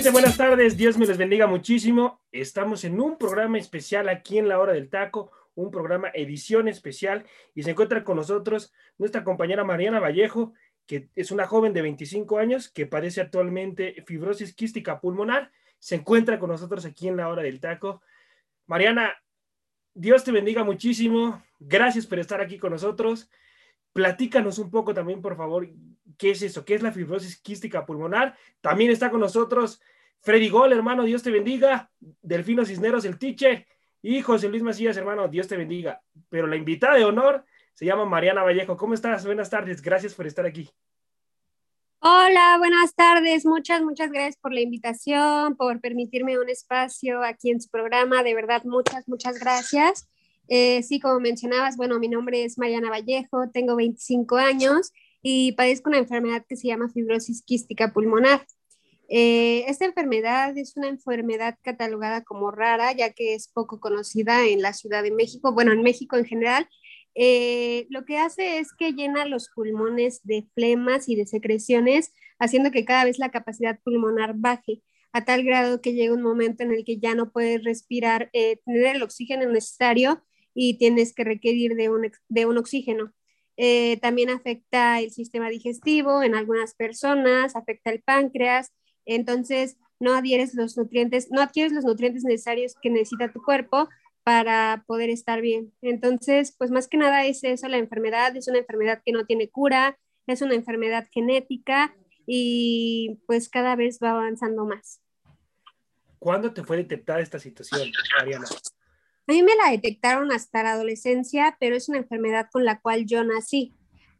Buenas tardes. Dios me les bendiga muchísimo. Estamos en un programa especial aquí en la hora del taco, un programa edición especial y se encuentra con nosotros nuestra compañera Mariana Vallejo, que es una joven de 25 años que padece actualmente fibrosis quística pulmonar. Se encuentra con nosotros aquí en la hora del taco. Mariana, Dios te bendiga muchísimo. Gracias por estar aquí con nosotros. Platícanos un poco también, por favor, qué es eso, qué es la fibrosis quística pulmonar. También está con nosotros Freddy Gol, hermano, Dios te bendiga. Delfino Cisneros, el teacher. Y José Luis Macías, hermano, Dios te bendiga. Pero la invitada de honor se llama Mariana Vallejo. ¿Cómo estás? Buenas tardes. Gracias por estar aquí. Hola, buenas tardes. Muchas, muchas gracias por la invitación, por permitirme un espacio aquí en su programa. De verdad, muchas, muchas gracias. Eh, sí, como mencionabas, bueno, mi nombre es Mariana Vallejo, tengo 25 años y padezco una enfermedad que se llama fibrosis quística pulmonar. Eh, esta enfermedad es una enfermedad catalogada como rara, ya que es poco conocida en la Ciudad de México, bueno, en México en general. Eh, lo que hace es que llena los pulmones de flemas y de secreciones, haciendo que cada vez la capacidad pulmonar baje, a tal grado que llega un momento en el que ya no puedes respirar, tener el oxígeno necesario y tienes que requerir de un, de un oxígeno. Eh, también afecta el sistema digestivo en algunas personas, afecta el páncreas, entonces no adhieres los nutrientes, no adquieres los nutrientes necesarios que necesita tu cuerpo para poder estar bien. Entonces, pues más que nada es eso, la enfermedad es una enfermedad que no tiene cura, es una enfermedad genética y pues cada vez va avanzando más. ¿Cuándo te fue detectada esta situación, Mariana? A mí me la detectaron hasta la adolescencia, pero es una enfermedad con la cual yo nací.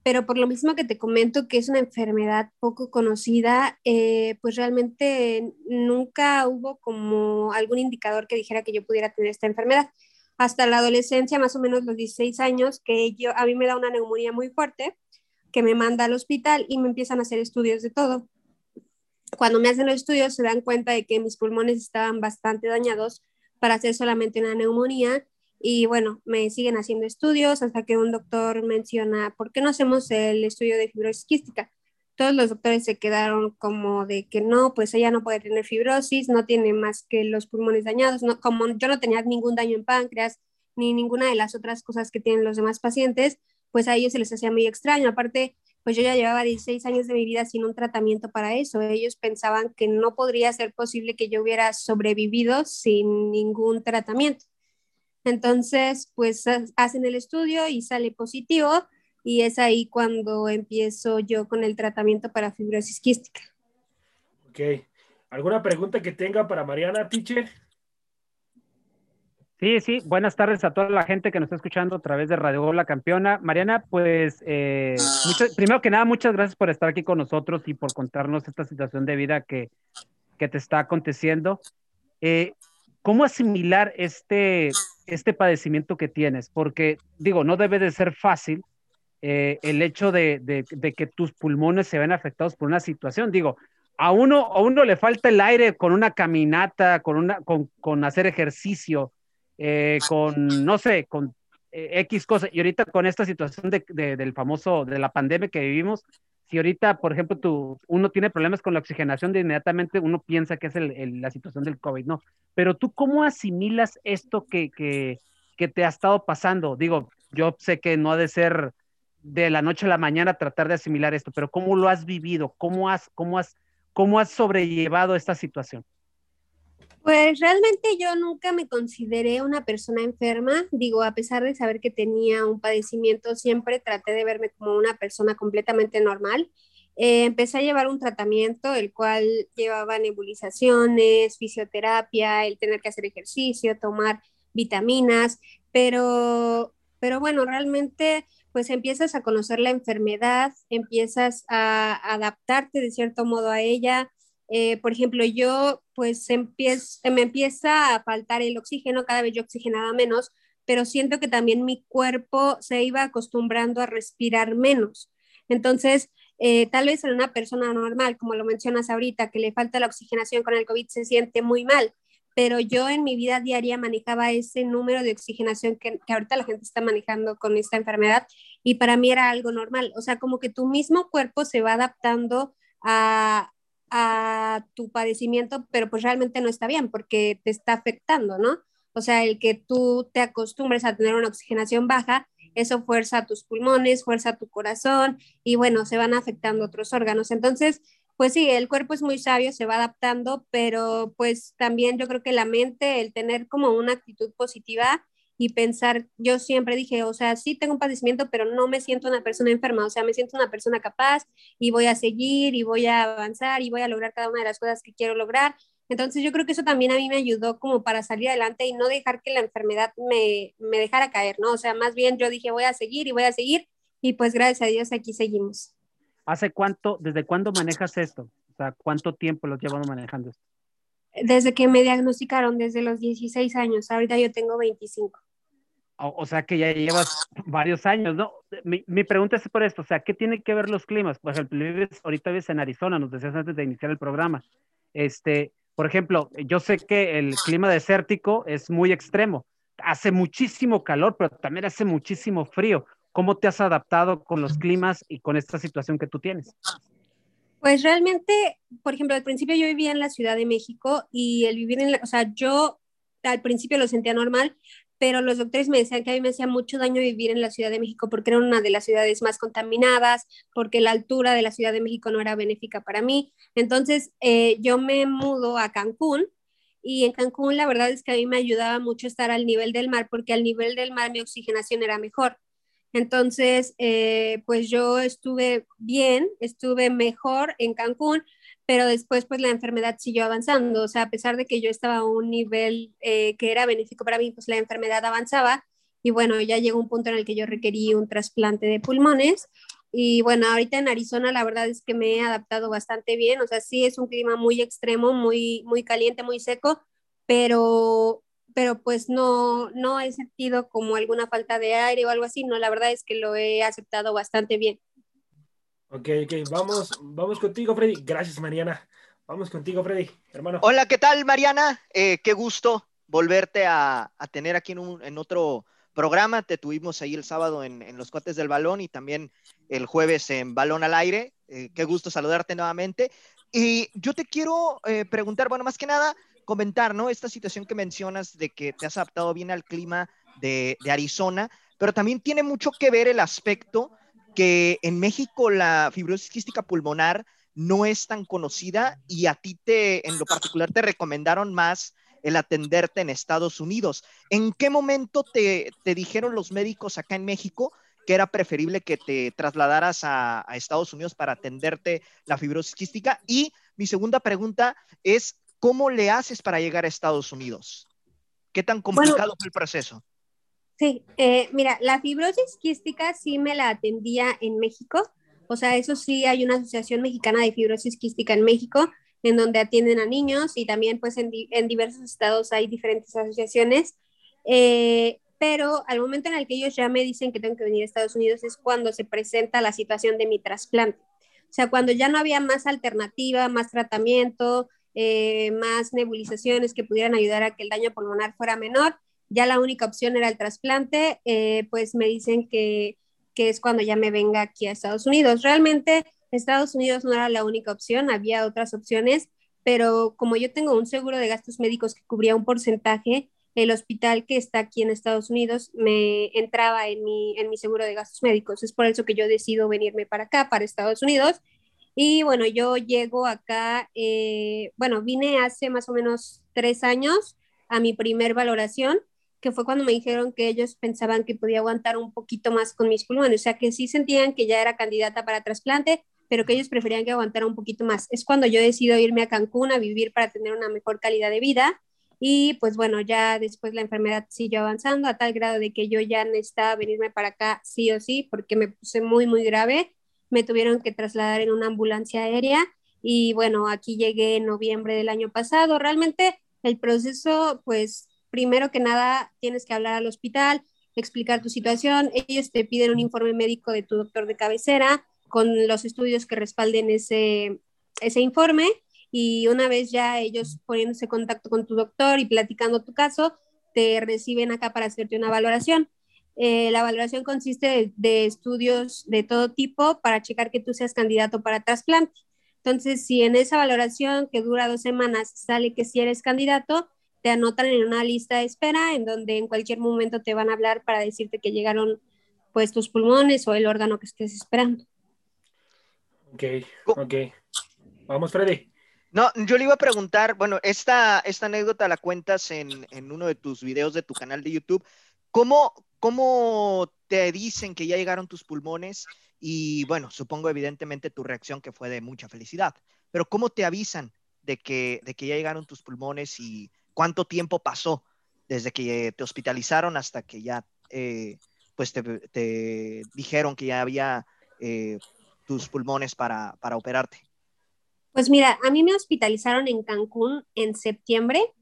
Pero por lo mismo que te comento que es una enfermedad poco conocida, eh, pues realmente nunca hubo como algún indicador que dijera que yo pudiera tener esta enfermedad. Hasta la adolescencia, más o menos los 16 años, que yo, a mí me da una neumonía muy fuerte, que me manda al hospital y me empiezan a hacer estudios de todo. Cuando me hacen los estudios se dan cuenta de que mis pulmones estaban bastante dañados para hacer solamente una neumonía. Y bueno, me siguen haciendo estudios hasta que un doctor menciona, ¿por qué no hacemos el estudio de fibrosis quística? Todos los doctores se quedaron como de que no, pues ella no puede tener fibrosis, no tiene más que los pulmones dañados, no, como yo no tenía ningún daño en páncreas ni ninguna de las otras cosas que tienen los demás pacientes, pues a ellos se les hacía muy extraño. Aparte, pues yo ya llevaba 16 años de mi vida sin un tratamiento para eso. Ellos pensaban que no podría ser posible que yo hubiera sobrevivido sin ningún tratamiento. Entonces, pues hacen el estudio y sale positivo y es ahí cuando empiezo yo con el tratamiento para fibrosis quística. Ok. ¿Alguna pregunta que tenga para Mariana, teacher? Sí, sí, buenas tardes a toda la gente que nos está escuchando a través de Radio Gol La Campeona. Mariana, pues eh, primero que nada, muchas gracias por estar aquí con nosotros y por contarnos esta situación de vida que, que te está aconteciendo. Eh, ¿Cómo asimilar este, este padecimiento que tienes? Porque, digo, no debe de ser fácil eh, el hecho de, de, de, que tus pulmones se ven afectados por una situación. Digo, a uno, a uno le falta el aire con una caminata, con, una, con, con hacer ejercicio eh, con, no sé, con eh, X cosas. Y ahorita con esta situación de, del famoso, de la pandemia que vivimos, si ahorita, por ejemplo, tú, uno tiene problemas con la oxigenación, de inmediatamente uno piensa que es la situación del COVID, ¿no? Pero tú, ¿cómo asimilas esto que, que, que te ha estado pasando? Digo, yo sé que no ha de ser de la noche a la mañana tratar de asimilar esto, pero ¿cómo lo has vivido? ¿Cómo has, cómo has, ¿Cómo has sobrellevado esta situación? Pues realmente yo nunca me consideré una persona enferma. Digo, a pesar de saber que tenía un padecimiento, siempre traté de verme como una persona completamente normal. Eh, empecé a llevar un tratamiento, el cual llevaba nebulizaciones, fisioterapia, el tener que hacer ejercicio, tomar vitaminas, pero, pero bueno, realmente pues empiezas a conocer la enfermedad, empiezas a adaptarte de cierto modo a ella. Eh, por ejemplo, yo pues me empieza a faltar el oxígeno, cada vez yo oxigenaba menos, pero siento que también mi cuerpo se iba acostumbrando a respirar menos. Entonces, eh, tal vez en una persona normal, como lo mencionas ahorita, que le falta la oxigenación con el COVID, se siente muy mal, pero yo en mi vida diaria manejaba ese número de oxigenación que, que, ahorita la gente está manejando con esta enfermedad y para mí era algo normal. O sea, como que tu mismo cuerpo se va adaptando a, a tu padecimiento, pero pues realmente no está bien porque te está afectando, ¿no? O sea, el que tú te acostumbres a tener una oxigenación baja, eso fuerza tus pulmones, fuerza tu corazón y bueno, se van afectando otros órganos. Entonces, pues sí, el cuerpo es muy sabio, se va adaptando, pero pues también yo creo que la mente, el tener como una actitud positiva y pensar, yo siempre dije, o sea, sí tengo un padecimiento, pero no me siento una persona enferma, o sea, me siento una persona capaz y voy a seguir y voy a avanzar y voy a lograr cada una de las cosas que quiero lograr. Entonces yo creo que eso también a mí me ayudó como para salir adelante y no dejar que la enfermedad me, me dejara caer, ¿no? O sea, más bien yo dije, voy a seguir y voy a seguir y pues gracias a Dios aquí seguimos. ¿Hace cuánto, desde cuándo manejas esto? O sea, ¿cuánto tiempo lo llevas manejando esto? Desde que me diagnosticaron, desde los 16 años, ahorita yo tengo 25. O, sea que ya llevas varios años, ¿no? Mi, mi, pregunta es por esto, o sea, ¿qué tiene que ver los climas? Por ejemplo, vives, ahorita vives en Arizona, nos decías antes de iniciar el programa. Este, por ejemplo, yo sé que el clima desértico es muy extremo, hace muchísimo calor, pero también hace muchísimo frío. ¿Cómo te has adaptado con los climas y con esta situación que tú tienes? Pues realmente, por ejemplo, al principio yo vivía en la Ciudad de México y el vivir en la, o sea, yo al principio lo sentía normal, pero los doctores me decían que a mí me hacía mucho daño vivir en la Ciudad de México porque era una de las ciudades más contaminadas, porque la altura de la Ciudad de México no era benéfica para mí. Entonces eh, yo me mudo a Cancún y en Cancún la verdad es que a mí me ayudaba mucho estar al nivel del mar porque al nivel del mar mi oxigenación era mejor. Entonces, eh, pues yo estuve bien, estuve mejor en Cancún, pero después pues la enfermedad siguió avanzando, o sea, a pesar de que yo estaba a un nivel eh, que era benéfico para mí, pues la enfermedad avanzaba. Y bueno, ya llegó un punto en el que yo requerí un trasplante de pulmones. Y bueno, ahorita en Arizona la verdad es que me he adaptado bastante bien, o sea, sí es un clima muy extremo, muy, muy caliente, muy seco, pero pero pues no, no he sentido como alguna falta de aire o algo así, no, la verdad es que lo he aceptado bastante bien. Ok, ok, vamos, vamos contigo, Freddy. Gracias, Mariana. Vamos contigo, Freddy, hermano. Hola, ¿qué tal, Mariana? Eh, qué gusto volverte a, tener aquí en, un, en, otro programa. Te tuvimos ahí el sábado en, en, Los Cuates del Balón y también el jueves en Balón al Aire. Eh, qué gusto saludarte nuevamente. Y yo te quiero eh, preguntar, bueno, más que nada, comentar, ¿no? Esta situación que mencionas de que te has adaptado bien al clima de, Arizona, pero también tiene mucho que ver el aspecto que en México la fibrosis quística pulmonar no es tan conocida y a ti te, en lo particular, te recomendaron más el atenderte en Estados Unidos. ¿En qué momento te, dijeron los médicos acá en México que era preferible que te trasladaras a, a, Estados Unidos para atenderte la fibrosis quística? Y mi segunda pregunta es, ¿Cómo le haces para llegar a Estados Unidos? ¿Qué tan complicado fue el proceso? Sí, eh, mira, la fibrosis quística sí me la atendía en México. O sea, eso sí, hay una asociación mexicana de fibrosis quística en México, en donde atienden a niños y también pues en, diversos estados hay diferentes asociaciones. Eh, pero al momento en el que ellos ya me dicen que tengo que venir a Estados Unidos es cuando se presenta la situación de mi trasplante. O sea, cuando ya no había más alternativa, más tratamiento, eh, más nebulizaciones que pudieran ayudar a que el daño pulmonar fuera menor. Ya la única opción era el trasplante, eh, pues me dicen que, que es cuando ya me venga aquí a Estados Unidos. Realmente Estados Unidos no era la única opción, había otras opciones, pero como yo tengo un seguro de gastos médicos que cubría un porcentaje, el hospital que está aquí en Estados Unidos me entraba en mi, en mi seguro de gastos médicos. Es por eso que yo decido venirme para acá, para Estados Unidos, Y bueno, yo llego acá, eh, bueno, vine hace más o menos tres años a mi primer valoración, que fue cuando me dijeron que ellos pensaban que podía aguantar un poquito más con mis pulmones, o sea, que sí sentían que ya era candidata para trasplante, pero que ellos preferían que aguantara un poquito más. Es cuando yo decido irme a Cancún a vivir para tener una mejor calidad de vida. Y pues bueno, ya después la enfermedad siguió avanzando a tal grado de que yo ya necesitaba venirme para acá sí o sí, porque me puse muy, muy grave. Me tuvieron que trasladar en una ambulancia aérea y bueno, aquí llegué en noviembre del año pasado. Realmente el proceso, pues primero que nada, tienes que hablar al hospital, explicar tu situación. Ellos te piden un informe médico de tu doctor de cabecera con los estudios que respalden ese, ese informe y una vez ya ellos poniéndose en contacto con tu doctor y platicando tu caso, te reciben acá para hacerte una valoración. Eh, la valoración consiste de, estudios de todo tipo para checar que tú seas candidato para trasplante. Entonces, si en esa valoración que dura dos semanas sale que si eres candidato, te anotan en una lista de espera en donde en cualquier momento te van a hablar para decirte que llegaron pues tus pulmones o el órgano que estés esperando. Ok, ok. Vamos, Freddy. No, yo le iba a preguntar, bueno, esta, esta anécdota la cuentas en, uno de tus videos de tu canal de YouTube. ¿Cómo, ¿Cómo te dicen que ya llegaron tus pulmones? Y bueno, supongo evidentemente tu reacción que fue de mucha felicidad, pero ¿cómo te avisan de que, de que ya llegaron tus pulmones y cuánto tiempo pasó desde que te hospitalizaron hasta que ya eh, pues te, dijeron que ya había eh, tus pulmones para, para operarte? Pues mira, a mí me hospitalizaron en Cancún en septiembre,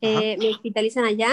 eh, me hospitalizan allá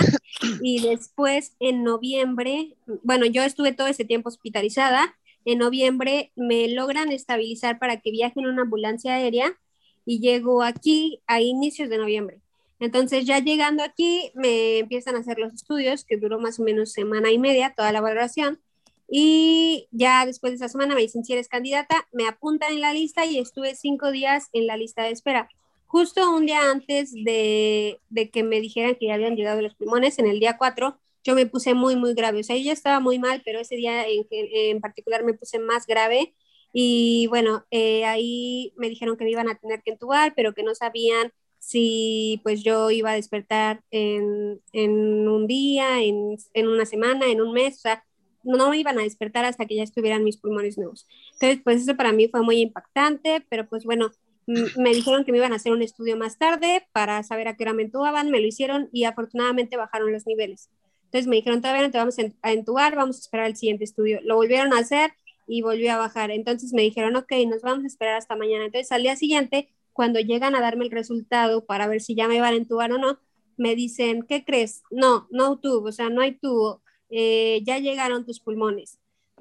y después en noviembre, bueno, yo estuve todo ese tiempo hospitalizada, en noviembre me logran estabilizar para que viaje en una ambulancia aérea y llego aquí a inicios de noviembre. Entonces ya llegando aquí me empiezan a hacer los estudios, que duró más o menos semana y media, toda la valoración, y ya después de esa semana me dicen si eres candidata, me apuntan en la lista y estuve cinco días en la lista de espera. Justo un día antes de, de que me dijeran que ya habían llegado los pulmones, en el día 4, yo me puse muy, muy grave. O sea, yo ya estaba muy mal, pero ese día en, en particular me puse más grave. Y bueno, eh, ahí me dijeron que me iban a tener que entubar, pero que no sabían si pues yo iba a despertar en, en un día, en, en, una semana, en un mes. O sea, no me iban a despertar hasta que ya estuvieran mis pulmones nuevos. Entonces, pues eso para mí fue muy impactante, pero pues bueno, me dijeron que me iban a hacer un estudio más tarde para saber a qué hora me entubaban, me lo hicieron y afortunadamente bajaron los niveles. Entonces me dijeron, todavía no te vamos a entubar, vamos a esperar el siguiente estudio. Lo volvieron a hacer y volvió a bajar. Entonces me dijeron, ok, nos vamos a esperar hasta mañana. Entonces al día siguiente, cuando llegan a darme el resultado para ver si ya me van a entubar o no, me dicen, ¿qué crees? No, no tubo, o sea, no hay tubo eh, ya llegaron tus pulmones.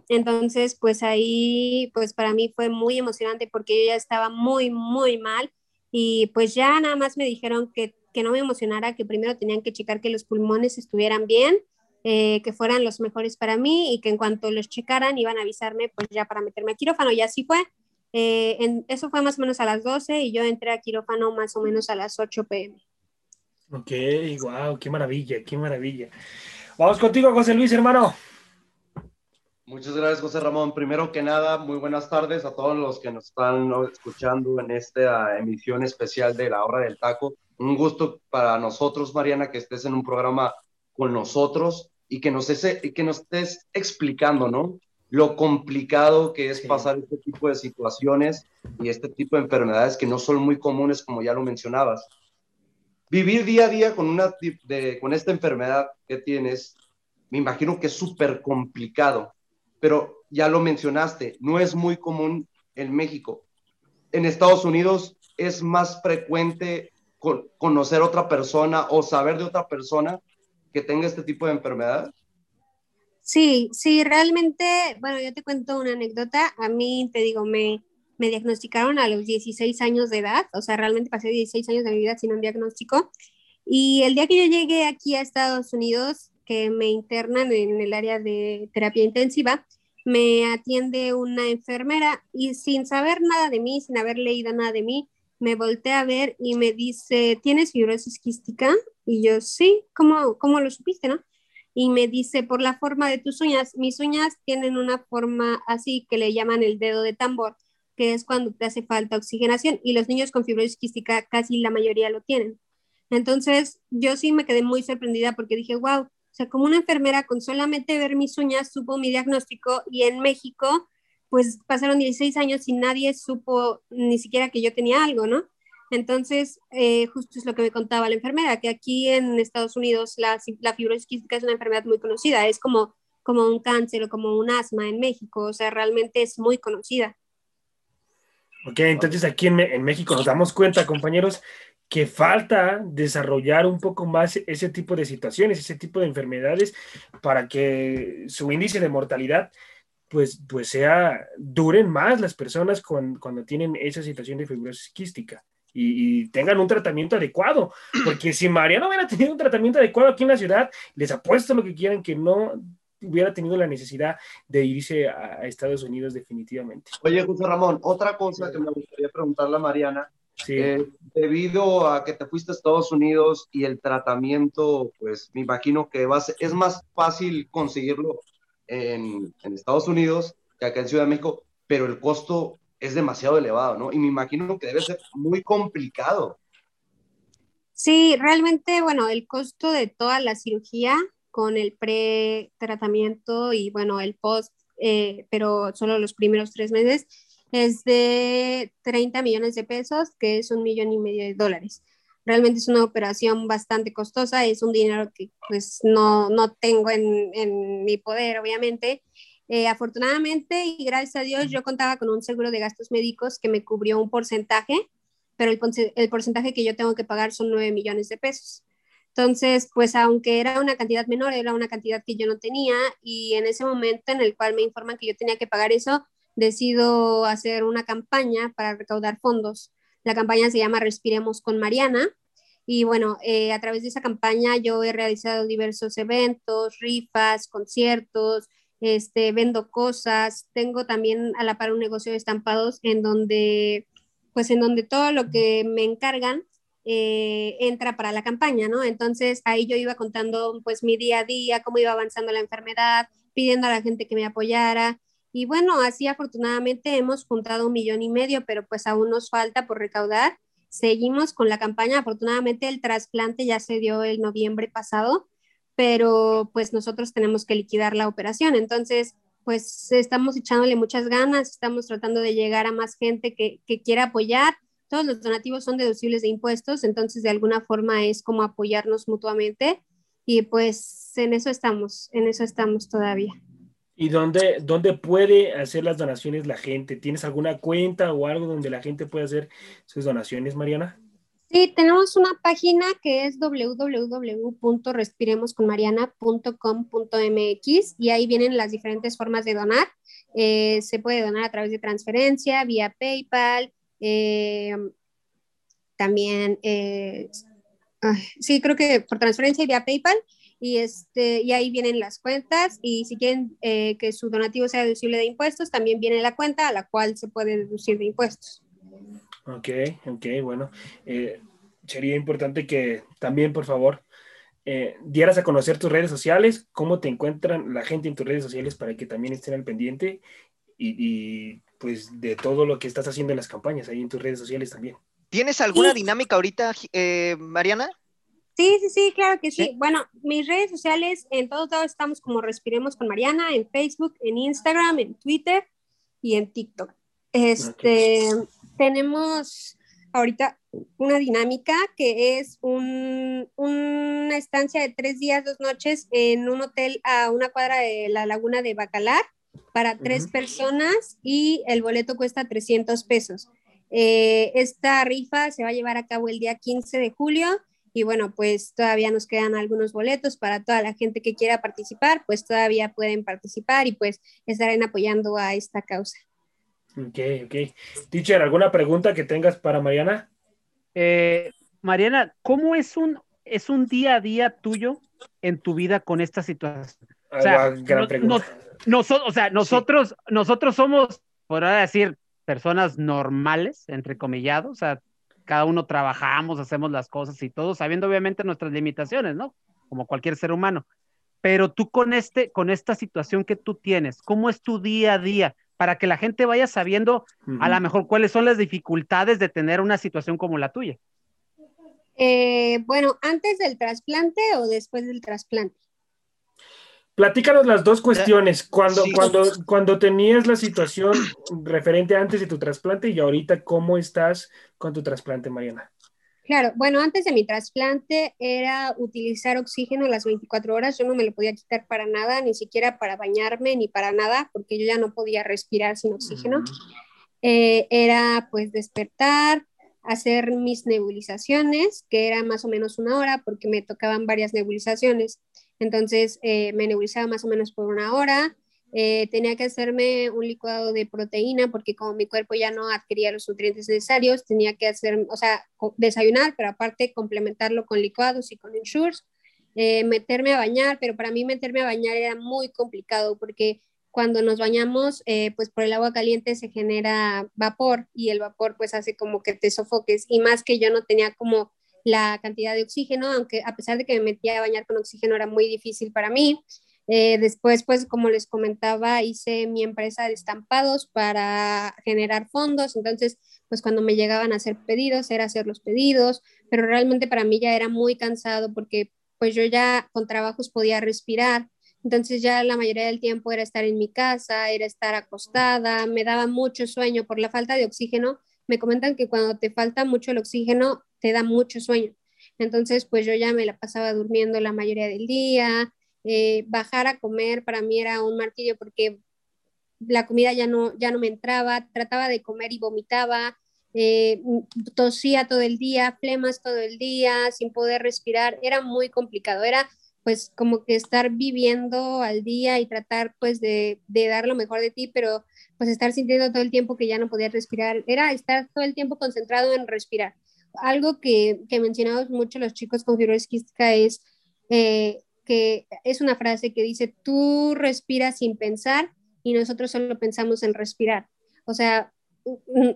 Entonces, pues ahí, pues para mí fue muy emocionante porque yo ya estaba muy, muy mal y pues ya nada más me dijeron que, que no me emocionara, que primero tenían que checar que los pulmones estuvieran bien, eh, que fueran los mejores para mí y que en cuanto los checaran iban a avisarme pues ya para meterme a quirófano y así fue. Eh, en, eso fue más o menos a las 12 y yo entré a quirófano más o menos a las 8 pm. Ok, wow, qué maravilla, qué maravilla. Vamos contigo, José Luis, hermano. Muchas gracias, José Ramón. Primero que nada, muy buenas tardes a todos los que nos están escuchando en esta emisión especial de La Hora del Taco. Un gusto para nosotros, Mariana, que estés en un programa con nosotros y que nos, que nos estés explicando, ¿no? Lo complicado que es pasar este tipo de situaciones y este tipo de enfermedades que no son muy comunes, como ya lo mencionabas vivir día a día con, una, de, con esta enfermedad que tienes, me imagino que es súper complicado, pero ya lo mencionaste, no es muy común en México. En Estados Unidos es más frecuente conocer a otra persona o saber de otra persona que tenga este tipo de enfermedad. Sí, sí, realmente, bueno, yo te cuento una anécdota. A mí, te digo, me, me diagnosticaron a los 16 años de edad, o sea, realmente pasé 16 años de mi vida sin un diagnóstico. Y el día que yo llegué aquí a Estados Unidos, que me internan en el área de terapia intensiva, me atiende una enfermera y sin saber nada de mí, sin haber leído nada de mí, me voltea a ver y me dice, ¿tienes fibrosis quística? Y yo, sí, ¿cómo, cómo lo supiste, no? Y me dice, por la forma de tus uñas, mis uñas tienen una forma así que le llaman el dedo de tambor que es cuando te hace falta oxigenación y los niños con fibrosis quística casi la mayoría lo tienen. Entonces, yo sí me quedé muy sorprendida porque dije, wow, o sea, como una enfermera con solamente ver mis uñas supo mi diagnóstico y en México, pues pasaron 16 años y nadie supo ni siquiera que yo tenía algo, ¿no? Entonces, eh, justo es lo que me contaba la enfermera, que aquí en Estados Unidos la, la fibrosis quística es una enfermedad muy conocida, es como, como un cáncer o como un asma en México, o sea, realmente es muy conocida. Ok, entonces aquí en, en México nos damos cuenta, compañeros, que falta desarrollar un poco más ese tipo de situaciones, ese tipo de enfermedades, para que su índice de mortalidad pues, pues sea, duren más las personas cuando tienen esa situación de fibrosis quística y, tengan un tratamiento adecuado. Porque si María no hubiera tenido un tratamiento adecuado aquí en la ciudad, les apuesto lo que quieran que no hubiera tenido la necesidad de irse a, Estados Unidos definitivamente. Oye, José Ramón, otra cosa que me gustaría preguntarle a Mariana. Eh, debido a que te fuiste a Estados Unidos y el tratamiento, pues me imagino que va es más fácil conseguirlo en, en Estados Unidos que acá en Ciudad de México, pero el costo es demasiado elevado, ¿no? Y me imagino que debe ser muy complicado. Sí, realmente, bueno, el costo de toda la cirugía con el pre-tratamiento y, bueno, el post, eh, pero solo los primeros tres meses, es de 30 millones de pesos, que es un millón y medio de dólares. Realmente es una operación bastante costosa, es un dinero que pues no, no tengo en, en mi poder, obviamente, eh, afortunadamente y gracias a Dios yo contaba con un seguro de gastos médicos que me cubrió un porcentaje, pero el, porcentaje que yo tengo que pagar son 9 millones de pesos. Entonces, pues aunque era una cantidad menor, era una cantidad que yo no tenía y en ese momento en el cual me informan que yo tenía que pagar eso, decido hacer una campaña para recaudar fondos. La campaña se llama Respiremos con Mariana. Y bueno, eh, a través de esa campaña yo he realizado diversos eventos, rifas, conciertos, este, vendo cosas, tengo también a la par un negocio de estampados en donde, pues en donde todo lo que me encargan eh, entra para la campaña, ¿no? Entonces ahí yo iba contando pues mi día a día, cómo iba avanzando la enfermedad, pidiendo a la gente que me apoyara. Y bueno, así afortunadamente hemos juntado un millón y medio, pero pues aún nos falta por recaudar. Seguimos con la campaña. Afortunadamente el trasplante ya se dio el noviembre pasado pero pues nosotros tenemos que liquidar la operación. Entonces, pues estamos echándole muchas ganas, estamos tratando de llegar a más gente que, que quiera apoyar. Todos los donativos son deducibles de impuestos, entonces de alguna forma es como apoyarnos mutuamente y pues en eso estamos, en eso estamos todavía. ¿Y dónde, dónde puede hacer las donaciones la gente? ¿Tienes alguna cuenta o algo donde la gente puede hacer sus donaciones, Mariana? Sí, tenemos una página que es www.respiremosconmariana.com.mx y ahí vienen las diferentes formas de donar. Eh, se puede donar a través de transferencia, vía PayPal, eh, también, eh, sí, creo que por transferencia y vía PayPal. Y, este, y ahí vienen las cuentas y si quieren que su donativo sea deducible de impuestos, también viene la cuenta a la cual se puede deducir de impuestos. Ok, ok, bueno. Eh, sería importante que también, por favor, eh, dieras a conocer tus redes sociales, cómo te encuentran la gente en tus redes sociales para que también estén al pendiente y, pues de todo lo que estás haciendo en las campañas ahí en tus redes sociales también. ¿Tienes alguna dinámica ahorita, eh, Mariana? Sí, sí, sí, claro que sí. Bueno, mis redes sociales, en todos lados estamos como Respiremos con Mariana, en Facebook, en Instagram, en Twitter y en TikTok. Este, tenemos ahorita una dinámica que es un, una estancia de tres días, dos noches en un hotel a una cuadra de la laguna de Bacalar para tres personas y el boleto cuesta 300 pesos. Eh, esta rifa se va a llevar a cabo el día 15 de julio y bueno, pues todavía nos quedan algunos boletos para toda la gente que quiera participar, pues todavía pueden participar y pues estarán apoyando a esta causa. Ok, ok. Teacher, ¿alguna pregunta que tengas para Mariana? Eh, Mariana, ¿cómo es un, es un día a día tuyo en tu vida con esta situación? O sea, gran pregunta. o sea nosotros, nosotros somos, por decir, personas normales, entre comillados, o sea, cada uno trabajamos, hacemos las cosas y todo, sabiendo obviamente nuestras limitaciones, ¿no? Como cualquier ser humano. Pero tú con este, con esta situación que tú tienes, ¿cómo es tu día a día? para que la gente vaya sabiendo a lo mejor cuáles son las dificultades de tener una situación como la tuya. Eh, bueno, antes del trasplante o después del trasplante. Platícanos las dos cuestiones. Cuando, cuando, cuando tenías la situación referente antes de tu trasplante y ahorita, ¿cómo estás con tu trasplante, Mariana? Claro, bueno, antes de mi trasplante era utilizar oxígeno las 24 horas. Yo no me lo podía quitar para nada, ni siquiera para bañarme, ni para nada, porque yo ya no podía respirar sin oxígeno. Eh, era pues despertar, hacer mis nebulizaciones, que era más o menos una hora, porque me tocaban varias nebulizaciones. Entonces eh, me nebulizaba más o menos por una hora. Eh, tenía que hacerme un licuado de proteína porque como mi cuerpo ya no adquiría los nutrientes necesarios, tenía que hacer, o sea, desayunar, pero aparte complementarlo con licuados y con ensures. Eh, meterme a bañar, pero para mí meterme a bañar era muy complicado porque cuando nos bañamos, pues por el agua caliente se genera vapor y el vapor pues hace como que te sofoques y más que yo no tenía como la cantidad de oxígeno, aunque a pesar de que me metía a bañar con oxígeno era muy difícil para mí. Eh, después, pues como les comentaba, hice mi empresa de estampados para generar fondos. Entonces, pues cuando me llegaban a hacer pedidos, era hacer los pedidos, pero realmente para mí ya era muy cansado porque pues yo ya con trabajos podía respirar. Entonces ya la mayoría del tiempo era estar en mi casa, era estar acostada, me daba mucho sueño por la falta de oxígeno. Me comentan que cuando te falta mucho el oxígeno, te da mucho sueño. Entonces, pues yo ya me la pasaba durmiendo la mayoría del día. Eh, bajar a comer para mí era un martillo porque la comida ya no, ya no me entraba, trataba de comer y vomitaba, eh, tosía todo el día, flemas todo el día, sin poder respirar, era muy complicado, era pues como que estar viviendo al día y tratar pues de, de, dar lo mejor de ti, pero pues estar sintiendo todo el tiempo que ya no podía respirar, era estar todo el tiempo concentrado en respirar. Algo que, que mencionamos mucho los chicos con fibrosis quística es eh, que es una frase que dice, tú respiras sin pensar y nosotros solo pensamos en respirar. O sea,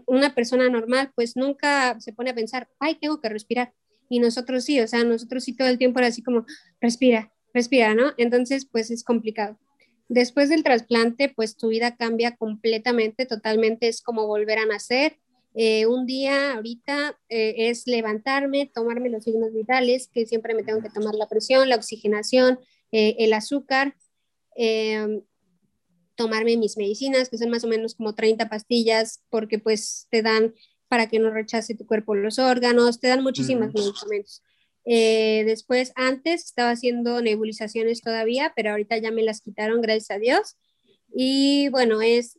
una persona normal pues nunca se pone a pensar, ay, tengo que respirar. Y nosotros sí, o sea, nosotros sí todo el tiempo era así como, respira, respira, ¿no? Entonces, pues es complicado. Después del trasplante, pues tu vida cambia completamente, totalmente, es como volver a nacer eh, un día ahorita eh, es levantarme, tomarme los signos vitales, que siempre me tengo que tomar la presión, la oxigenación, eh, el azúcar, em, tomarme mis medicinas, que son más o menos como 30 pastillas, porque pues te dan para que no rechace tu cuerpo los órganos, te dan muchísimos medicamentos. después, antes estaba haciendo nebulizaciones todavía, pero ahorita ya me las quitaron, gracias a Dios. Y bueno, es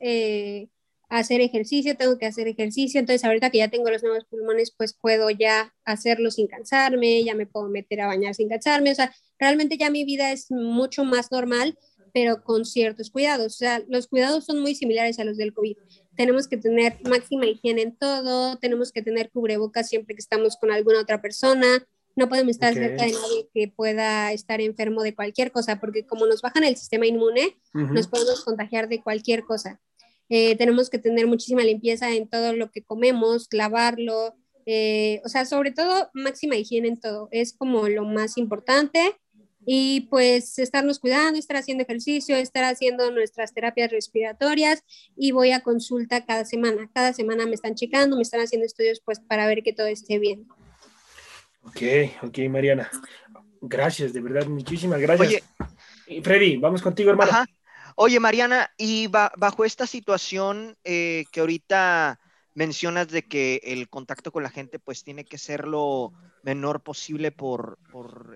hacer ejercicio, tengo que hacer ejercicio, entonces ahorita que ya tengo los nuevos pulmones, pues puedo ya hacerlo sin cansarme, ya me puedo meter a bañar sin cansarme, o sea, realmente ya mi vida es mucho más normal, pero con ciertos cuidados, o sea, los cuidados son muy similares a los del COVID. Tenemos que tener máxima higiene en todo, tenemos que tener cubrebocas siempre que estamos con alguna otra persona, no podemos estar cerca de nadie que pueda estar enfermo de cualquier cosa, porque como nos bajan el sistema inmune, nos podemos contagiar de cualquier cosa. Eh, tenemos que tener muchísima limpieza en todo lo que comemos, lavarlo, eh, o sea, sobre todo máxima higiene en todo, es como lo más importante y pues estarnos cuidando, estar haciendo ejercicio, estar haciendo nuestras terapias respiratorias y voy a consulta cada semana. Cada semana me están checando, me están haciendo estudios pues para ver que todo esté bien. Ok, ok, Mariana. Gracias, de verdad, muchísimas gracias. Oye, Freddy, vamos contigo, hermano. Oye, Mariana, y bajo esta situación eh, que ahorita mencionas de que el contacto con la gente pues tiene que ser lo menor posible por,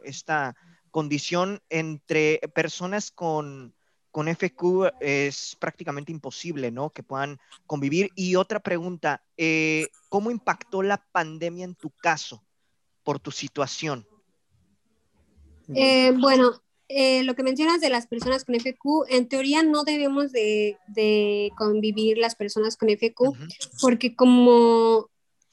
esta condición entre personas con, con FQ es prácticamente imposible, ¿no? Que puedan convivir. Y otra pregunta, eh, ¿cómo impactó la pandemia en tu caso por tu situación? Eh, bueno, eh, lo que mencionas de las personas con FQ, en teoría no debemos de, convivir las personas con FQ, porque como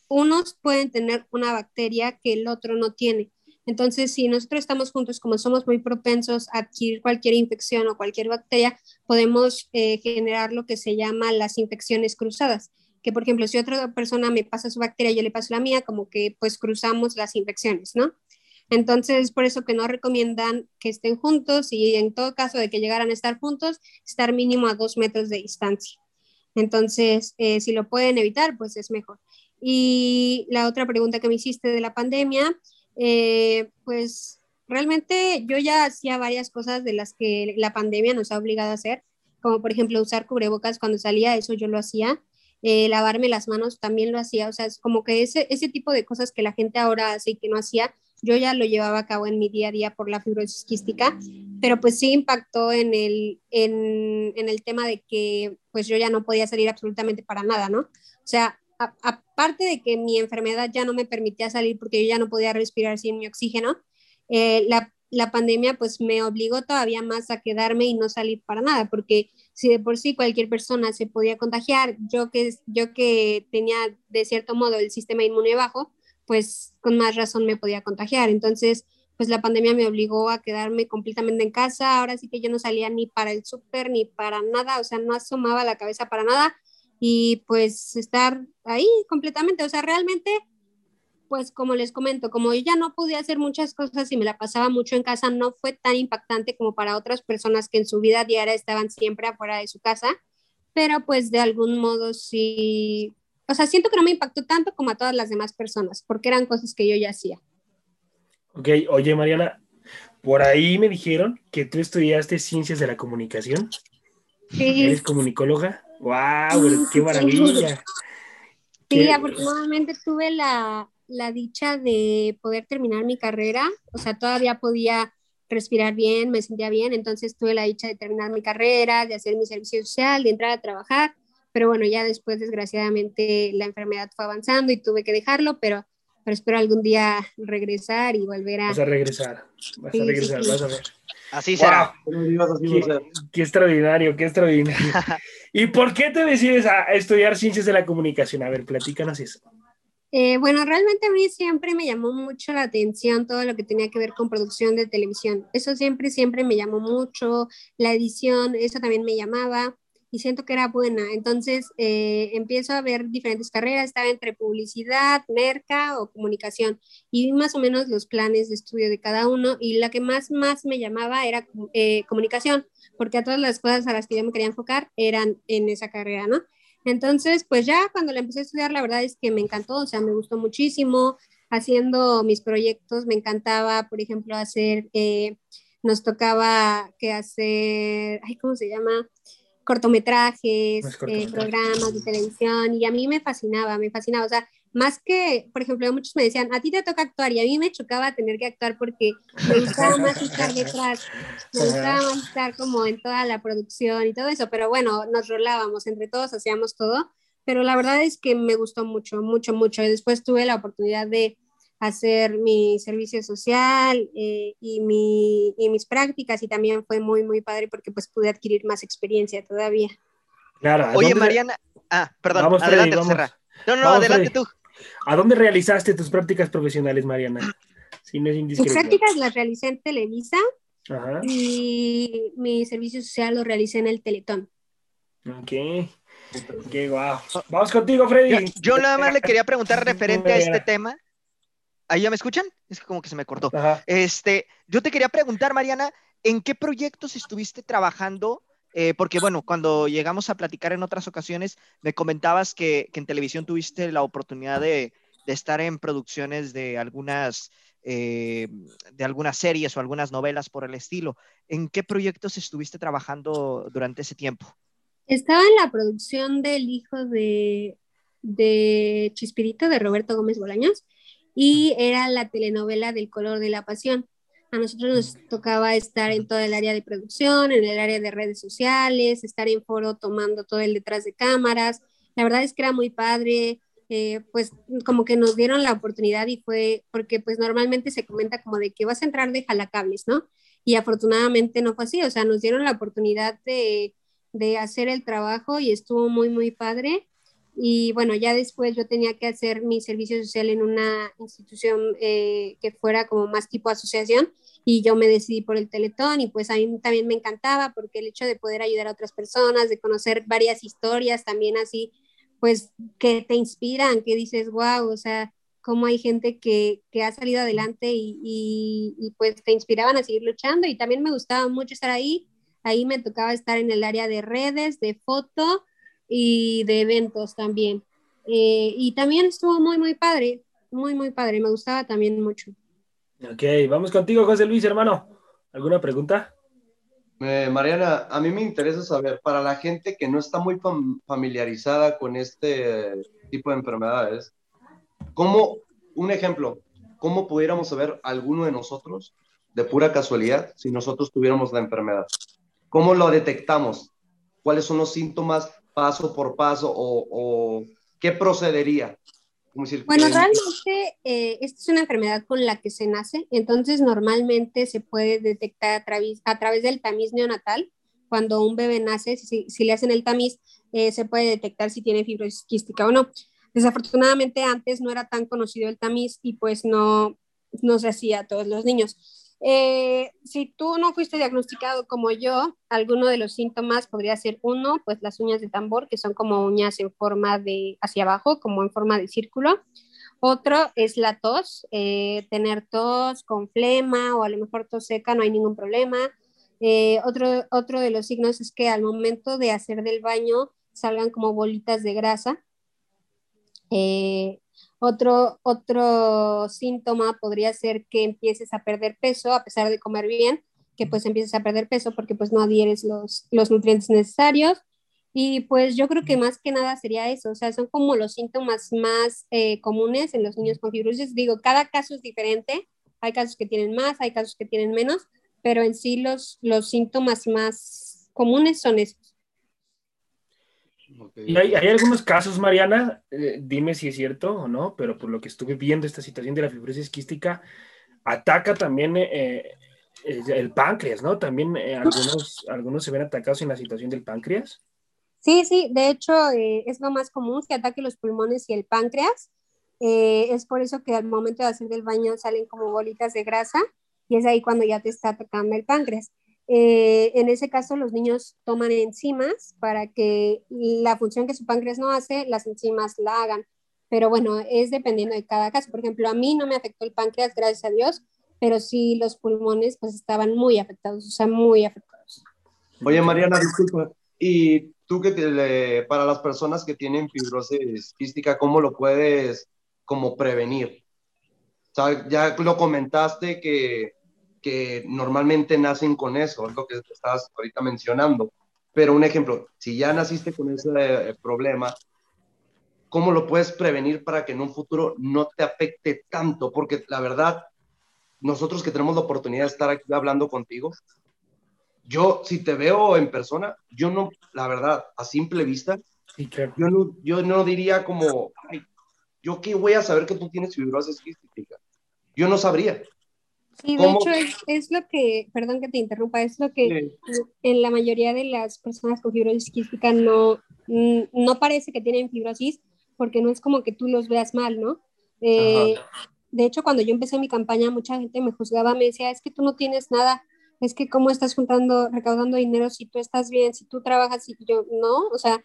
unos pueden tener una bacteria que el otro no tiene. Entonces, si nosotros estamos juntos, como somos muy propensos a adquirir cualquier infección o cualquier bacteria, podemos eh, generar lo que se llama las infecciones cruzadas. Que, por ejemplo, si otra persona me pasa su bacteria y yo le paso la mía, como que pues cruzamos las infecciones, ¿no? Entonces, por eso que no recomiendan que estén juntos y en todo caso de que llegaran a estar juntos, estar mínimo a dos metros de distancia. Entonces, eh, si lo pueden evitar, pues es mejor. Y la otra pregunta que me hiciste de la pandemia, eh, pues realmente yo ya hacía varias cosas de las que la pandemia nos ha obligado a hacer, como por ejemplo usar cubrebocas cuando salía, eso yo lo hacía. Eh, lavarme las manos también lo hacía, o sea, es como que ese, ese tipo de cosas que la gente ahora hace y que no hacía, yo ya lo llevaba a cabo en mi día a día por la fibrosis quística, pero pues sí impactó en el, en, el tema de que pues yo ya no podía salir absolutamente para nada, ¿no? O sea, aparte de que mi enfermedad ya no me permitía salir porque yo ya no podía respirar sin mi oxígeno, eh, la, la, pandemia pues me obligó todavía más a quedarme y no salir para nada, porque si de por sí cualquier persona se podía contagiar, yo que, yo que tenía de cierto modo el sistema inmune bajo, pues con más razón me podía contagiar. Entonces, pues la pandemia me obligó a quedarme completamente en casa. Ahora sí que yo no salía ni para el súper ni para nada, o sea, no asomaba la cabeza para nada y pues estar ahí completamente, o sea, realmente, pues como les comento, como yo ya no podía hacer muchas cosas y me la pasaba mucho en casa, no fue tan impactante como para otras personas que en su vida diaria estaban siempre afuera de su casa, pero pues de algún modo sí o sea, siento que no me impactó tanto como a todas las demás personas, porque eran cosas que yo ya hacía. Ok, oye Mariana, por ahí me dijeron que tú estudiaste ciencias de la comunicación. Sí. ¿Eres comunicóloga? ¡Wow! ¡Qué maravilla! Sí, afortunadamente tuve la, la dicha de poder terminar mi carrera, o sea, todavía podía respirar bien, me sentía bien, entonces tuve la dicha de terminar mi carrera, de hacer mi servicio social, de entrar a trabajar pero bueno, ya después desgraciadamente la enfermedad fue avanzando y tuve que dejarlo, pero, pero espero algún día regresar y volver a... Vas a regresar, vas a regresar, vas a ver. Así será. Qué, extraordinario, qué extraordinario. ¿Y por qué te decides a estudiar ciencias de la comunicación? A ver, platícanos eso. Eh, bueno, realmente a mí siempre me llamó mucho la atención todo lo que tenía que ver con producción de televisión. Eso siempre, siempre me llamó mucho. La edición, eso también me llamaba y siento que era buena. Entonces eh, empiezo a ver diferentes carreras, estaba entre publicidad, merca o comunicación y vi más o menos los planes de estudio de cada uno y la que más, más me llamaba era eh, comunicación, porque a todas las cosas a las que yo me quería enfocar eran en esa carrera, ¿no? Entonces, pues ya cuando la empecé a estudiar, la verdad es que me encantó, o sea, me gustó muchísimo. Haciendo mis proyectos, me encantaba, por ejemplo, hacer, eh, nos tocaba que hacer, ay, ¿cómo se llama? Cortometrajes, eh, programas de televisión, y a mí me fascinaba, me fascinaba, o sea, más que, por ejemplo, muchos me decían, a ti te toca actuar, y a mí me chocaba tener que actuar porque me gustaba más estar detrás, me gustaba más estar como en toda la producción y todo eso, pero bueno, nos rolábamos, entre todos hacíamos todo, pero la verdad es que me gustó mucho, mucho, mucho. Después tuve la oportunidad de hacer mi servicio social eh, y, mi, y, mis prácticas y también fue muy, muy padre porque pues pude adquirir más experiencia todavía. Claro. Oye, Mariana, ah, perdón, adelante, No, no, adelante tú. ¿A dónde realizaste tus prácticas profesionales, Mariana? Si no es Mis prácticas las realicé en Televisa y mi servicio social lo realicé en el Teletón. Ok. Qué guau. Vamos contigo, Freddy. Yo nada más le quería preguntar referente a este tema ¿Ahí ya me escuchan? Es que como que se me cortó. Este, yo te quería preguntar, Mariana, ¿en qué proyectos estuviste trabajando? Eh, porque bueno, cuando llegamos a platicar en otras ocasiones, me comentabas que, en televisión tuviste la oportunidad de, estar en producciones de algunas, eh, de algunas series o algunas novelas por el estilo. ¿En qué proyectos estuviste trabajando durante ese tiempo? Estaba en la producción del hijo de, de Chispirito, de Roberto Gómez Bolaños y era la telenovela del color de la pasión. A nosotros nos tocaba estar en todo el área de producción, en el área de redes sociales, estar en foro tomando todo el detrás de cámaras. La verdad es que era muy padre, eh, pues como que nos dieron la oportunidad y fue porque pues normalmente se comenta como de que vas a entrar de jalacables, ¿no? Y afortunadamente no fue así, o sea, nos dieron la oportunidad de, de hacer el trabajo y estuvo muy, muy padre. Y bueno, ya después yo tenía que hacer mi servicio social en una institución eh, que fuera como más tipo asociación y yo me decidí por el Teletón y pues a mí también me encantaba porque el hecho de poder ayudar a otras personas, de conocer varias historias también así, pues que te inspiran, que dices, wow, o sea, cómo hay gente que, que ha salido adelante y, y, y, pues te inspiraban a seguir luchando y también me gustaba mucho estar ahí. Ahí me tocaba estar en el área de redes, de foto y de eventos también. Eh, y también estuvo muy, muy padre, muy, muy padre, me gustaba también mucho. Ok, vamos contigo, José Luis, hermano. ¿Alguna pregunta? Mariana, a mí me interesa saber, para la gente que no está muy familiarizada con este tipo de enfermedades, ¿cómo, un ejemplo, cómo pudiéramos saber alguno de nosotros, de pura casualidad, si nosotros tuviéramos la enfermedad? ¿Cómo lo detectamos? ¿Cuáles son los síntomas paso por paso o, qué procedería? bueno, realmente eh, esta es una enfermedad con la que se nace, entonces normalmente se puede detectar a través, a través del tamiz neonatal. Cuando un bebé nace, si, si le hacen el tamiz, eh, se puede detectar si tiene fibrosis quística o no. Desafortunadamente antes no era tan conocido el tamiz y pues no, no se hacía a todos los niños. Eh, si tú no fuiste diagnosticado como yo, alguno de los síntomas podría ser uno, pues las uñas de tambor, que son como uñas en forma de hacia abajo, como en forma de círculo. Otro es la tos, eh, tener tos con flema o a lo mejor tos seca, no hay ningún problema. Eh, otro, otro de los signos es que al momento de hacer del baño salgan como bolitas de grasa. Otro, otro síntoma podría ser que empieces a perder peso a pesar de comer bien, que pues empieces a perder peso porque pues no adhieres los, los nutrientes necesarios. Y pues yo creo que más que nada sería eso, o sea, son como los síntomas más eh, comunes en los niños con fibrosis. Digo, cada caso es diferente, hay casos que tienen más, hay casos que tienen menos, pero en sí los, los síntomas más comunes son esos. Y hay, algunos casos, Mariana, eh, dime si es cierto o no, pero por lo que estuve viendo, esta situación de la fibrosis quística ataca también eh, eh, el páncreas, ¿no? También algunos, algunos se ven atacados en la situación del páncreas. Sí, sí, de hecho es lo más común que ataque los pulmones y el páncreas. es por eso que al momento de hacer del baño salen como bolitas de grasa y es ahí cuando ya te está atacando el páncreas. Eh, en ese caso, los niños toman enzimas para que la función que su páncreas no hace, las enzimas la hagan. Pero bueno, es dependiendo de cada caso. Por ejemplo, a mí no me afectó el páncreas, gracias a Dios, pero sí los pulmones pues estaban muy afectados, o sea, muy afectados. Oye, Mariana, disculpa. ¿Y tú que para las personas que tienen fibrosis quística, cómo lo puedes como prevenir? O sea, ya lo comentaste que que normalmente nacen con eso, es lo que estabas ahorita mencionando. Pero un ejemplo, si ya naciste con ese eh, problema, ¿cómo lo puedes prevenir para que en un futuro no te afecte tanto? Porque la verdad, nosotros que tenemos la oportunidad de estar aquí hablando contigo, yo si te veo en persona, yo no, la verdad, a simple vista, yo, no, yo no diría como, Ay, yo qué voy a saber que tú tienes fibrosis quística. Yo no sabría. Sí, de hecho es, lo que, perdón que te interrumpa, es lo que en la mayoría de las personas con fibrosis quística no, no parece que tienen fibrosis porque no es como que tú los veas mal, ¿no? Eh, de hecho, cuando yo empecé mi campaña, mucha gente me juzgaba, me decía, es que tú no tienes nada, es que cómo estás juntando, recaudando dinero si tú estás bien, si tú trabajas, y yo, no, o sea,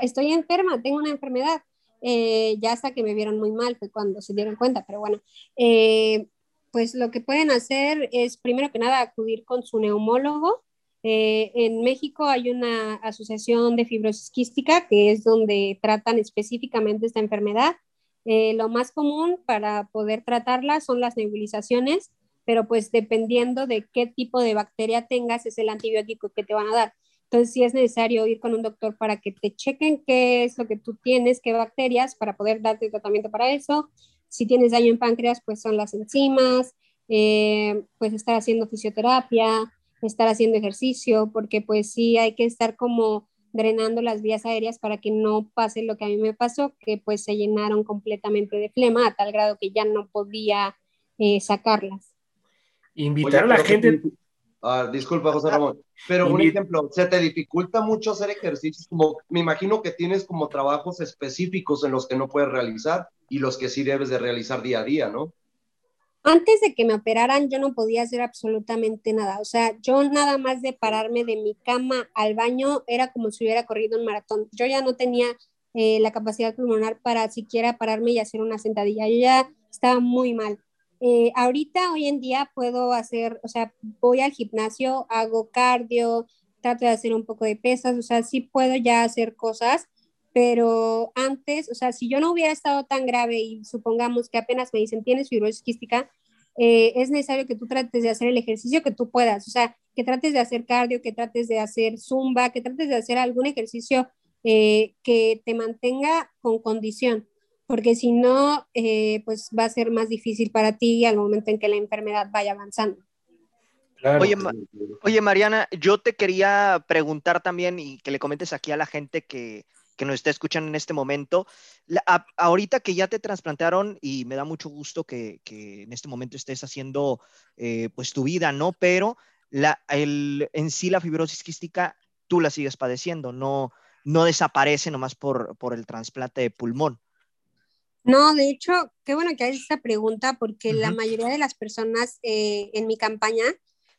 estoy, enferma, tengo una enfermedad. Eh, ya hasta que me vieron muy mal fue cuando se dieron cuenta, pero bueno, eh, pues lo que pueden hacer es, primero que nada, acudir con su neumólogo. Eh, en México hay una asociación de fibrosis quística que es donde tratan específicamente esta enfermedad. Eh, lo más común para poder tratarla son las nebulizaciones, pero pues dependiendo de qué tipo de bacteria tengas es el antibiótico que te van a dar. Entonces sí es necesario ir con un doctor para que te chequen qué es lo que tú tienes, qué bacterias, para poder darte tratamiento para eso si tienes daño en páncreas, pues son las enzimas, eh, pues estar haciendo fisioterapia, estar haciendo ejercicio, porque pues sí hay que estar como drenando las vías aéreas para que no pase lo que a mí me pasó, que pues se llenaron completamente de flema a tal grado que ya no podía eh, sacarlas. Invitar a la gente... Ah, disculpa, José Ramón, pero un ejemplo, ¿se te dificulta mucho hacer ejercicios? Como, me imagino que tienes como trabajos específicos en los que no puedes realizar y los que sí debes de realizar día a día, ¿no? Antes de que me operaran, yo no podía hacer absolutamente nada. O sea, yo nada más de pararme de mi cama al baño era como si hubiera corrido un maratón. Yo ya no tenía eh, la capacidad pulmonar para siquiera pararme y hacer una sentadilla. Yo ya estaba muy mal. Eh, ahorita, hoy en día, puedo hacer, o sea, voy al gimnasio, hago cardio, trato de hacer un poco de pesas, o sea, sí puedo ya hacer cosas, pero antes, o sea, si yo no hubiera estado tan grave y supongamos que apenas me dicen tienes fibrosis quística, eh, es necesario que tú trates de hacer el ejercicio que tú puedas, o sea, que trates de hacer cardio, que trates de hacer zumba, que trates de hacer algún ejercicio eh, que te mantenga con condición, porque si no, eh, pues va a ser más difícil para ti al momento en que la enfermedad vaya avanzando. Oye, oye, Mariana, yo te quería preguntar también y que le comentes aquí a la gente que, que nos está escuchando en este momento. ahorita que ya te trasplantaron y me da mucho gusto que, que en este momento estés haciendo eh, pues tu vida, ¿no? Pero la, el, en sí la fibrosis quística tú la sigues padeciendo, no, no desaparece nomás por, por el trasplante de pulmón. No, de hecho, qué bueno que haces esta pregunta porque la mayoría de las personas eh, en mi campaña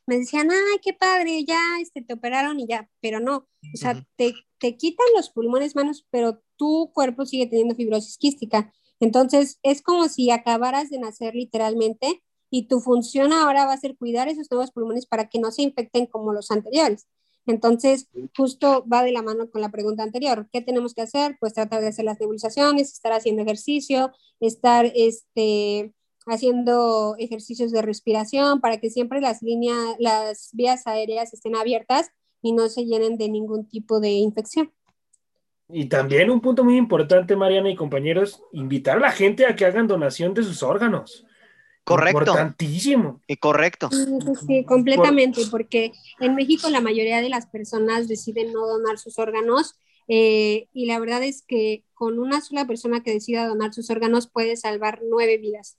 me decían, ay, qué padre, ya este, te operaron y ya, pero no, o sea, te, te, quitan los pulmones manos, pero tu cuerpo sigue teniendo fibrosis quística. Entonces, es como si acabaras de nacer literalmente y tu función ahora va a ser cuidar esos nuevos pulmones para que no se infecten como los anteriores. Entonces, justo va de la mano con la pregunta anterior. ¿Qué tenemos que hacer? Pues tratar de hacer las nebulizaciones, estar haciendo ejercicio, estar este, haciendo ejercicios de respiración para que siempre las líneas, las vías aéreas estén abiertas y no se llenen de ningún tipo de infección. Y también un punto muy importante, Mariana y compañeros, invitar a la gente a que hagan donación de sus órganos. Correcto. Importantísimo. Y correcto. Sí, completamente, porque en México la mayoría de las personas deciden no donar sus órganos eh, y la verdad es que con una sola persona que decida donar sus órganos puede salvar nueve vidas.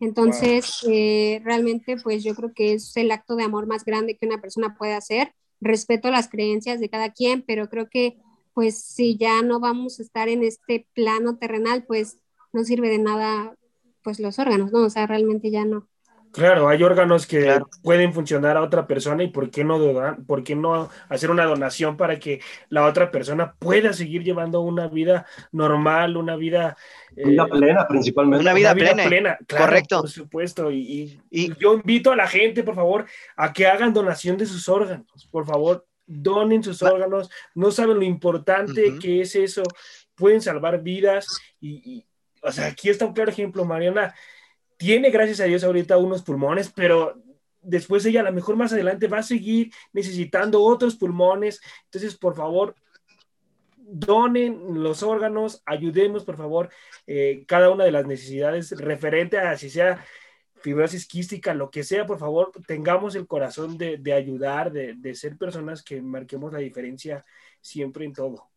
Entonces, eh, realmente, pues yo creo que es el acto de amor más grande que una persona puede hacer. Respeto las creencias de cada quien, pero creo que, pues, si ya no vamos a estar en este plano terrenal, pues no sirve de nada, pues, los órganos, ¿no? O sea, realmente ya no. Claro, hay órganos que pueden funcionar a otra persona y por qué no por qué no hacer una donación para que la otra persona pueda seguir llevando una vida normal, una vida eh, plena principalmente. Una vida, plena, correcto. Por supuesto. Y, yo invito a la gente, por favor, a que hagan donación de sus órganos. Por favor, donen sus órganos. No saben lo importante que es eso. Pueden salvar vidas. y, o sea, aquí está un claro ejemplo, Mariana tiene, gracias a Dios, ahorita unos pulmones, pero después ella a lo mejor más adelante va a seguir necesitando otros pulmones. Entonces, por favor, donen los órganos, ayudemos, por favor, eh, cada una de las necesidades referente a si sea fibrosis quística, lo que sea, por favor, tengamos el corazón de, ayudar, de, de ser personas que marquemos la diferencia siempre en todo.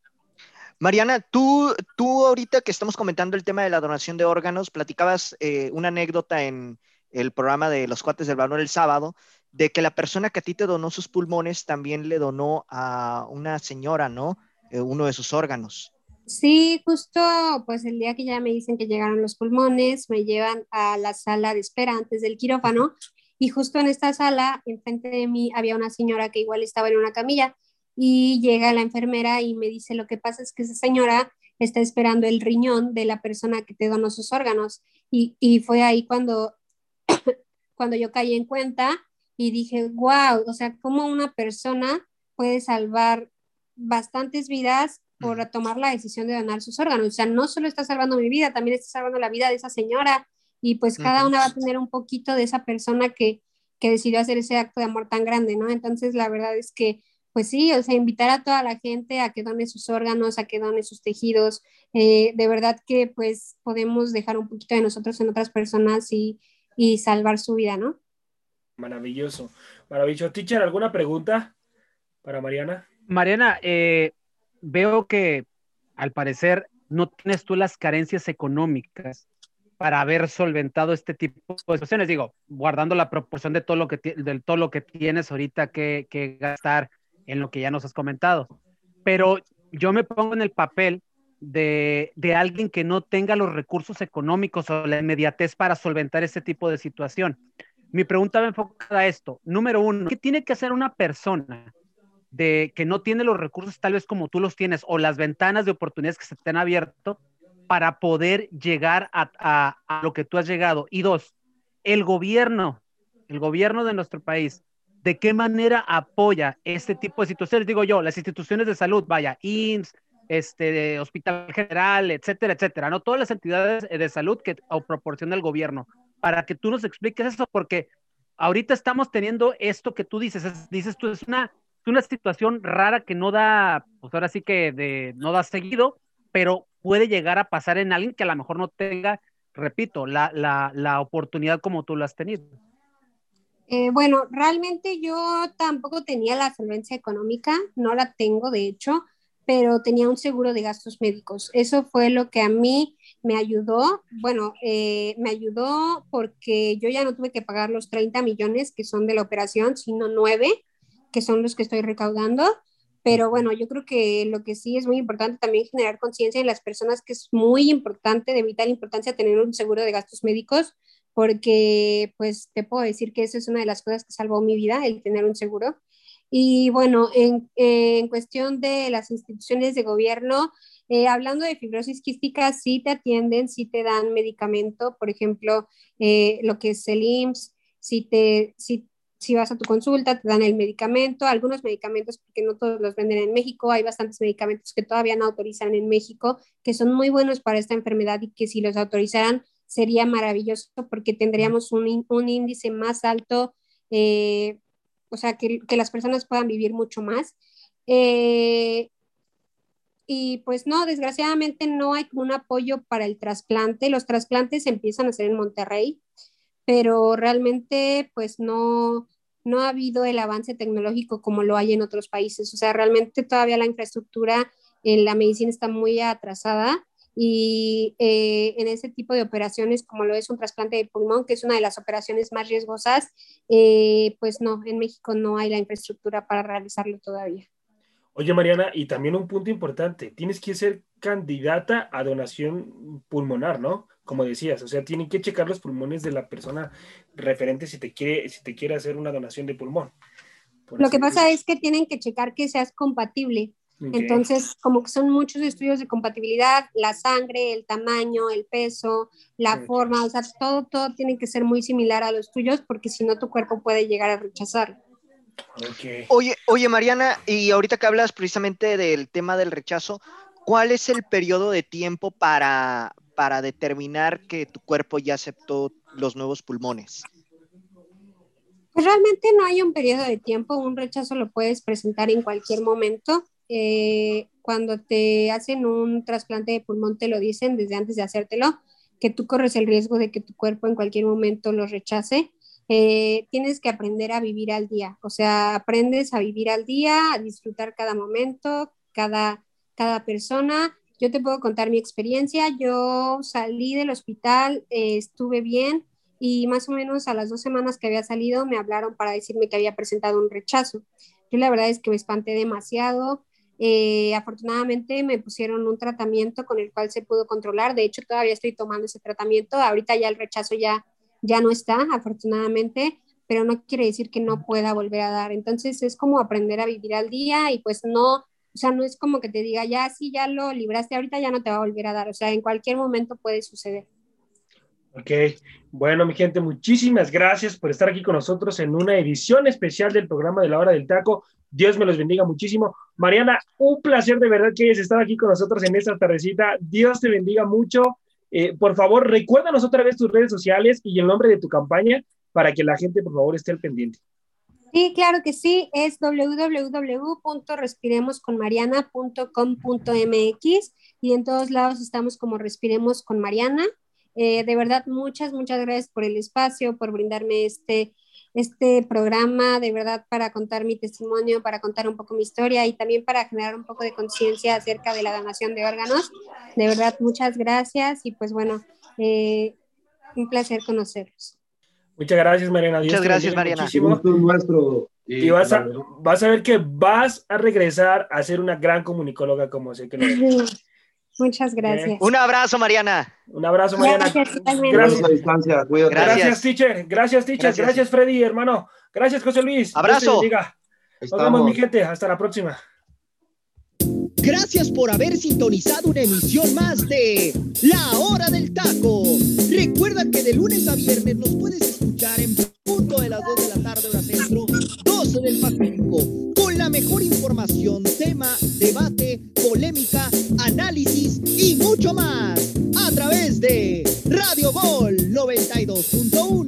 Mariana, tú, tú ahorita que estamos comentando el tema de la donación de órganos, platicabas eh, una anécdota en el programa de los cuates del valor el sábado, de que la persona que a ti te donó sus pulmones también le donó a una señora, ¿no? Eh, uno de sus órganos. Sí, justo pues el día que ya me dicen que llegaron los pulmones, me llevan a la sala de espera antes del quirófano y justo en esta sala, enfrente de mí, había una señora que igual estaba en una camilla y llega la enfermera y me dice, lo que pasa es que esa señora está esperando el riñón de la persona que te donó sus órganos. Y, y fue ahí cuando, cuando yo caí en cuenta y dije, wow, o sea, cómo una persona puede salvar bastantes vidas por tomar la decisión de donar sus órganos. O sea, no solo está salvando mi vida, también está salvando la vida de esa señora. Y pues cada una va a tener un poquito de esa persona que, que decidió hacer ese acto de amor tan grande, ¿no? Entonces, la verdad es que pues sí, o sea, invitar a toda la gente a que done sus órganos, a que done sus tejidos. Eh, de verdad que pues podemos dejar un poquito de nosotros en otras personas y, salvar su vida, ¿no? Maravilloso, maravilloso. Teacher, ¿alguna pregunta para Mariana? Mariana, eh, veo que al parecer no tienes tú las carencias económicas para haber solventado este tipo de situaciones. Digo, guardando la proporción de todo lo que, de todo lo que tienes ahorita que, que gastar en lo que ya nos has comentado. Pero yo me pongo en el papel de, alguien que no tenga los recursos económicos o la inmediatez para solventar este tipo de situación. Mi pregunta va enfocada a esto. Número uno, ¿qué tiene que hacer una persona de que no tiene los recursos tal vez como tú los tienes o las ventanas de oportunidades que se te han abierto para poder llegar a, a lo que tú has llegado? Y dos, el gobierno, el gobierno de nuestro país, ¿de qué manera apoya este tipo de situaciones? Digo yo, las instituciones de salud, vaya, IMSS, este, Hospital General, etcétera, etcétera, ¿no? Todas las entidades de salud que proporciona el gobierno, para que tú nos expliques eso, porque ahorita estamos teniendo esto que tú dices, dices tú, es una, una situación rara que no da, pues ahora sí que no da seguido, pero puede llegar a pasar en alguien que a lo mejor no tenga, repito, la, la, la oportunidad como tú lo has tenido. Eh, bueno, realmente yo tampoco tenía la solvencia económica, no la tengo de hecho, pero tenía un seguro de gastos médicos. Eso fue lo que a mí me ayudó. Bueno, eh, me ayudó porque yo ya no tuve que pagar los 30 millones que son de la operación, sino 9, que son los que estoy recaudando. Pero bueno, yo creo que lo que sí es muy importante también generar conciencia en las personas que es muy importante, de vital importancia, tener un seguro de gastos médicos, porque pues te puedo decir que eso es una de las cosas que salvó mi vida, el tener un seguro. Y bueno, en, en cuestión de las instituciones de gobierno, eh, hablando de fibrosis quística, sí te atienden, sí te dan medicamento, por ejemplo, eh, lo que es el IMSS, si, te, si, si vas a tu consulta, te dan el medicamento, algunos medicamentos, porque no todos los venden en México, hay bastantes medicamentos que todavía no autorizan en México, que son muy buenos para esta enfermedad y que si los autorizaran sería maravilloso porque tendríamos un, un índice más alto eh, o sea, que, que las personas puedan vivir mucho más. Eh, y pues no, desgraciadamente no hay un apoyo para el trasplante. Los trasplantes empiezan a hacer en Monterrey, pero realmente pues no, no ha habido el avance tecnológico como lo hay en otros países. O sea, realmente todavía la infraestructura en la medicina está muy atrasada y eh, en ese tipo de operaciones como lo es un trasplante de pulmón, que es una de las operaciones más riesgosas, eh, pues no, en México no hay la infraestructura para realizarlo todavía. Oye, Mariana, y también un punto importante, tienes que ser candidata a donación pulmonar, ¿no? Como decías, o sea, tienen que checar los pulmones de la persona referente si te quiere, si te quiere hacer una donación de pulmón. Lo que pasa es que tienen que checar que seas compatible entonces, como que son muchos estudios de compatibilidad, la sangre, el tamaño, el peso, la forma, o sea, todo, todo tiene que ser muy similar a los tuyos porque si no tu cuerpo puede llegar a rechazar. Oye, oye, Mariana, y ahorita que hablas precisamente del tema del rechazo, ¿cuál es el periodo de tiempo para, para determinar que tu cuerpo ya aceptó los nuevos pulmones? Pues realmente no hay un periodo de tiempo, un rechazo lo puedes presentar en cualquier momento. Eh, cuando te hacen un trasplante de pulmón te lo dicen desde antes de hacértelo, que tú corres el riesgo de que tu cuerpo en cualquier momento lo rechace. Eh, tienes que aprender a vivir al día, o sea, aprendes a vivir al día, a disfrutar cada momento, cada, cada persona. Yo te puedo contar mi experiencia. Yo salí del hospital, eh, estuve bien y más o menos a las dos semanas que había salido me hablaron para decirme que había presentado un rechazo. Yo la verdad es que me espanté demasiado. Eh, afortunadamente me pusieron un tratamiento con el cual se pudo controlar. De hecho, todavía estoy tomando ese tratamiento. Ahorita ya el rechazo ya, ya no está, afortunadamente, pero no quiere decir que no pueda volver a dar. Entonces es como aprender a vivir al día y pues no, o sea, no es como que te diga, ya sí, ya lo libraste, ahorita ya no te va a volver a dar. O sea, en cualquier momento puede suceder. Ok, bueno, mi gente, muchísimas gracias por estar aquí con nosotros en una edición especial del programa de la hora del taco. Dios me los bendiga muchísimo. Mariana, un placer de verdad que hayas estado aquí con nosotros en esta tardecita. Dios te bendiga mucho. Eh, por favor, recuérdanos otra vez tus redes sociales y el nombre de tu campaña para que la gente, por favor, esté al pendiente. Sí, claro que sí, es www.respiremosconmariana.com.mx y en todos lados estamos como Respiremos con Mariana. Eh, de verdad, muchas, muchas gracias por el espacio, por brindarme este, este programa, de verdad, para contar mi testimonio, para contar un poco mi historia y también para generar un poco de conciencia acerca de la donación de órganos. De verdad, muchas gracias y pues bueno, eh, un placer conocerlos. Muchas gracias, Mariana. Muchas gracias, Mariana. Nuestro, y, vas, a, vas a ver que vas a regresar a ser una gran comunicóloga como sé que lo eres. Muchas gracias. Un abrazo, Mariana. Un abrazo, Mariana. Gracias, gracias. A distancia, gracias. gracias, teacher. Gracias, teacher. Gracias. Freddy, hermano. Gracias, José Luis. Abrazo. Nos vemos, mi gente. Hasta la próxima. Gracias por haber sintonizado una emisión más de La Hora del Taco. Recuerda que de lunes a viernes nos puedes escuchar en punto de las 2 de la tarde hora centro, 12 del Pacífico, con la mejor información, tema, debate, polémica análisis y mucho más a través de Radio Gol 92.1